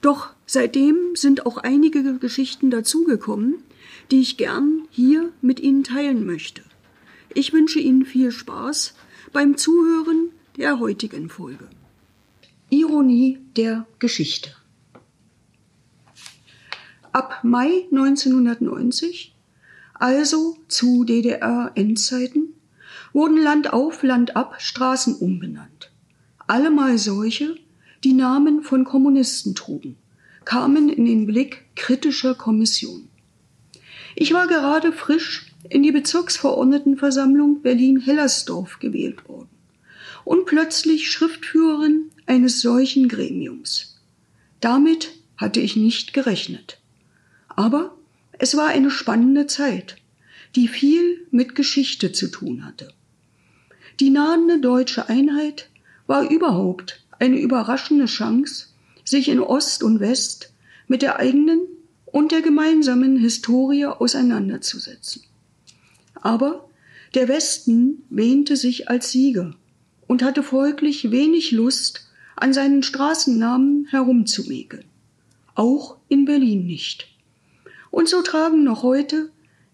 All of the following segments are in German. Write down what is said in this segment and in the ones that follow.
Doch seitdem sind auch einige Geschichten dazugekommen, die ich gern hier mit Ihnen teilen möchte. Ich wünsche Ihnen viel Spaß beim Zuhören der heutigen Folge. Ironie der Geschichte. Ab Mai 1990, also zu DDR-Endzeiten, wurden Land auf, Land ab Straßen umbenannt. Allemal solche, die Namen von Kommunisten trugen, kamen in den Blick kritischer Kommission. Ich war gerade frisch in die Bezirksverordnetenversammlung Berlin-Hellersdorf gewählt worden und plötzlich Schriftführerin eines solchen Gremiums. Damit hatte ich nicht gerechnet. Aber es war eine spannende Zeit, die viel mit Geschichte zu tun hatte. Die nahende deutsche Einheit war überhaupt eine überraschende Chance, sich in Ost und West mit der eigenen und der gemeinsamen Historie auseinanderzusetzen. Aber der Westen wähnte sich als Sieger und hatte folglich wenig Lust, an seinen Straßennamen herumzumäkeln. Auch in Berlin nicht. Und so tragen noch heute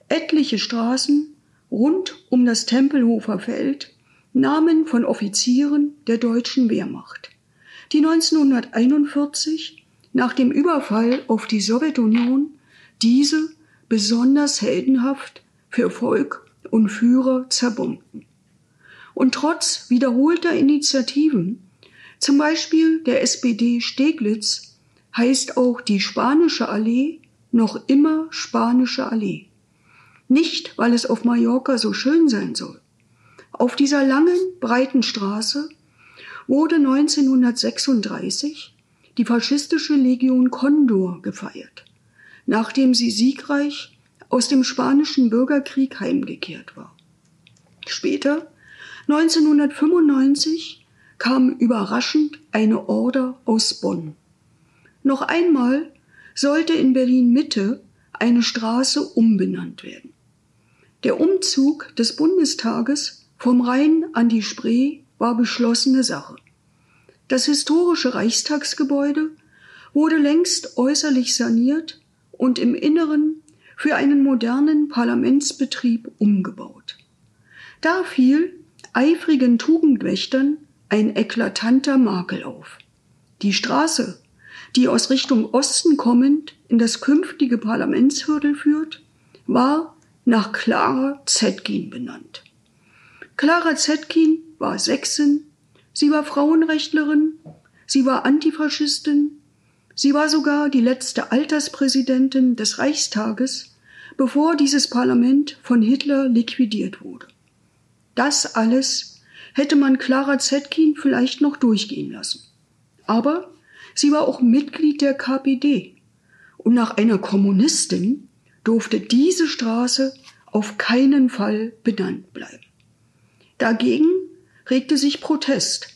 etliche Straßen rund um das Tempelhofer Feld Namen von Offizieren der deutschen Wehrmacht, die 1941 nach dem Überfall auf die Sowjetunion diese besonders heldenhaft für Volk und Führer zerbombten. Und trotz wiederholter Initiativen, zum Beispiel der SPD Steglitz, heißt auch die Spanische Allee noch immer Spanische Allee. Nicht, weil es auf Mallorca so schön sein soll, auf dieser langen, breiten Straße wurde 1936 die faschistische Legion Condor gefeiert, nachdem sie siegreich aus dem spanischen Bürgerkrieg heimgekehrt war. Später, 1995, kam überraschend eine Order aus Bonn. Noch einmal sollte in Berlin Mitte eine Straße umbenannt werden. Der Umzug des Bundestages vom Rhein an die Spree war beschlossene Sache. Das historische Reichstagsgebäude wurde längst äußerlich saniert und im Inneren für einen modernen Parlamentsbetrieb umgebaut. Da fiel eifrigen Tugendwächtern ein eklatanter Makel auf. Die Straße, die aus Richtung Osten kommend in das künftige Parlamentsviertel führt, war nach Clara Zetkin benannt. Clara Zetkin war Sechsin, sie war Frauenrechtlerin, sie war Antifaschistin, sie war sogar die letzte Alterspräsidentin des Reichstages, bevor dieses Parlament von Hitler liquidiert wurde. Das alles hätte man Clara Zetkin vielleicht noch durchgehen lassen. Aber sie war auch Mitglied der KPD und nach einer Kommunistin durfte diese Straße auf keinen Fall benannt bleiben. Dagegen regte sich Protest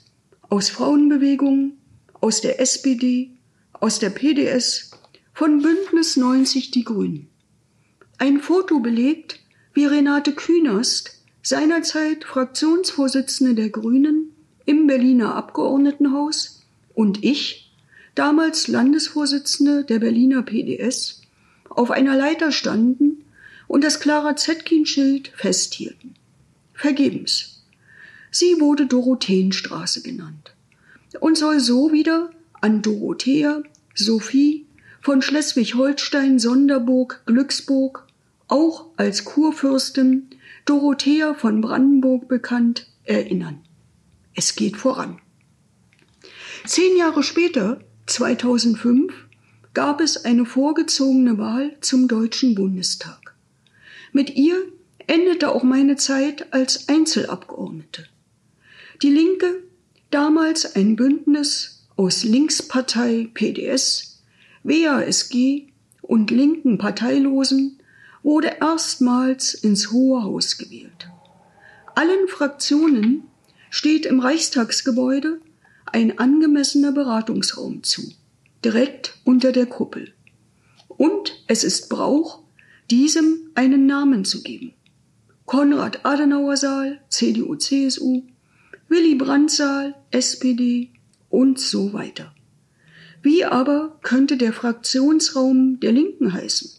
aus Frauenbewegungen, aus der SPD, aus der PDS, von Bündnis 90 Die Grünen. Ein Foto belegt, wie Renate Künast, seinerzeit Fraktionsvorsitzende der Grünen im Berliner Abgeordnetenhaus, und ich, damals Landesvorsitzende der Berliner PDS, auf einer Leiter standen und das Clara Zetkin-Schild festhielten. Vergebens. Sie wurde Dorotheenstraße genannt und soll so wieder an Dorothea, Sophie von Schleswig-Holstein, Sonderburg, Glücksburg, auch als Kurfürstin Dorothea von Brandenburg bekannt, erinnern. Es geht voran. Zehn Jahre später, 2005, gab es eine vorgezogene Wahl zum Deutschen Bundestag. Mit ihr endete auch meine Zeit als Einzelabgeordnete. Die Linke, damals ein Bündnis aus Linkspartei PDS, WASG und linken Parteilosen wurde erstmals ins Hohe Haus gewählt. Allen Fraktionen steht im Reichstagsgebäude ein angemessener Beratungsraum zu, direkt unter der Kuppel. Und es ist Brauch, diesem einen Namen zu geben. Konrad-Adenauer-Saal, CDU-CSU, Willy Brandt-Saal, SPD und so weiter. Wie aber könnte der Fraktionsraum der Linken heißen?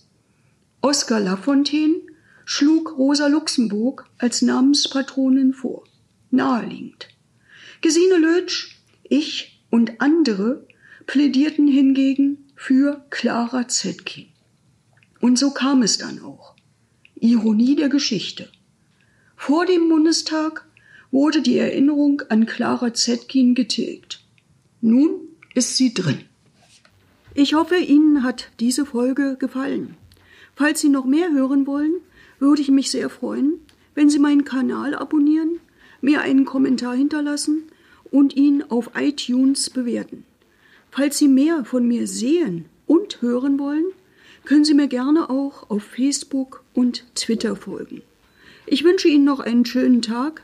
Oskar Lafontaine schlug Rosa Luxemburg als Namenspatronin vor. Naheliegend. Gesine Lötsch, ich und andere plädierten hingegen für Clara Zetkin. Und so kam es dann auch. Ironie der Geschichte. Vor dem Bundestag wurde die Erinnerung an Clara Zetkin getilgt. Nun ist sie drin. Ich hoffe, Ihnen hat diese Folge gefallen. Falls Sie noch mehr hören wollen, würde ich mich sehr freuen, wenn Sie meinen Kanal abonnieren, mir einen Kommentar hinterlassen und ihn auf iTunes bewerten. Falls Sie mehr von mir sehen und hören wollen, können Sie mir gerne auch auf Facebook und Twitter folgen. Ich wünsche Ihnen noch einen schönen Tag.